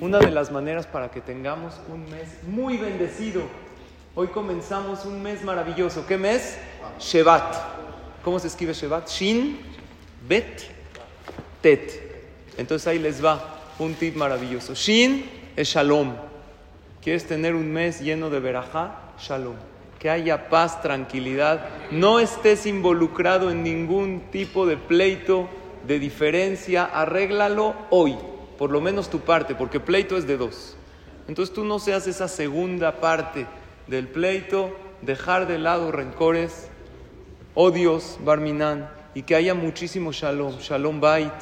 una de las maneras para que tengamos un mes muy bendecido. Hoy comenzamos un mes maravilloso. ¿Qué mes? Shevat. ¿Cómo se escribe Shevat? Shin, Bet, Tet. Entonces ahí les va un tip maravilloso. Shin es Shalom. ¿Quieres tener un mes lleno de verajá? Shalom. Que haya paz, tranquilidad. No estés involucrado en ningún tipo de pleito, de diferencia. Arréglalo hoy por lo menos tu parte, porque pleito es de dos. Entonces tú no seas esa segunda parte del pleito, dejar de lado rencores, odios, barminan, y que haya muchísimo shalom, shalom bait,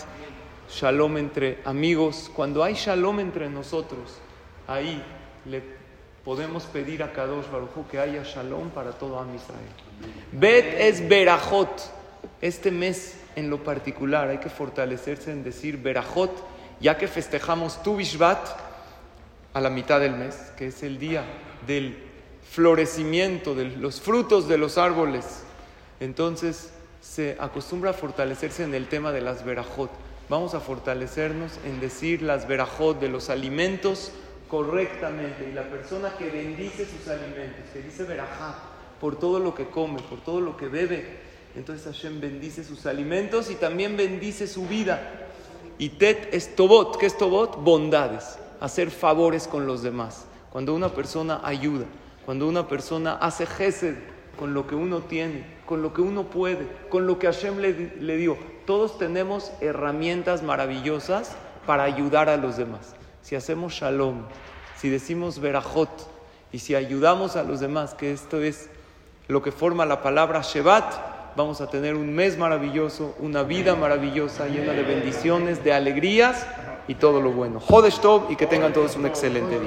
shalom entre amigos. Cuando hay shalom entre nosotros, ahí le podemos pedir a Kadosh Baruj que haya shalom para todo Am Israel. Bet es berajot. Este mes en lo particular hay que fortalecerse en decir berajot ya que festejamos Tu Bishvat a la mitad del mes, que es el día del florecimiento de los frutos de los árboles. Entonces se acostumbra a fortalecerse en el tema de las verajot. Vamos a fortalecernos en decir las verajot de los alimentos correctamente. Y la persona que bendice sus alimentos, que dice verajá por todo lo que come, por todo lo que bebe, entonces Hashem bendice sus alimentos y también bendice su vida. Y tet es tobot. ¿Qué es tobot? Bondades. Hacer favores con los demás. Cuando una persona ayuda, cuando una persona hace gesed con lo que uno tiene, con lo que uno puede, con lo que Hashem le, le dio. Todos tenemos herramientas maravillosas para ayudar a los demás. Si hacemos shalom, si decimos verajot y si ayudamos a los demás, que esto es lo que forma la palabra Shevat, vamos a tener un mes maravilloso, una vida maravillosa, llena de bendiciones, de alegrías y todo lo bueno. Jodesh Tov y que tengan todos un excelente día.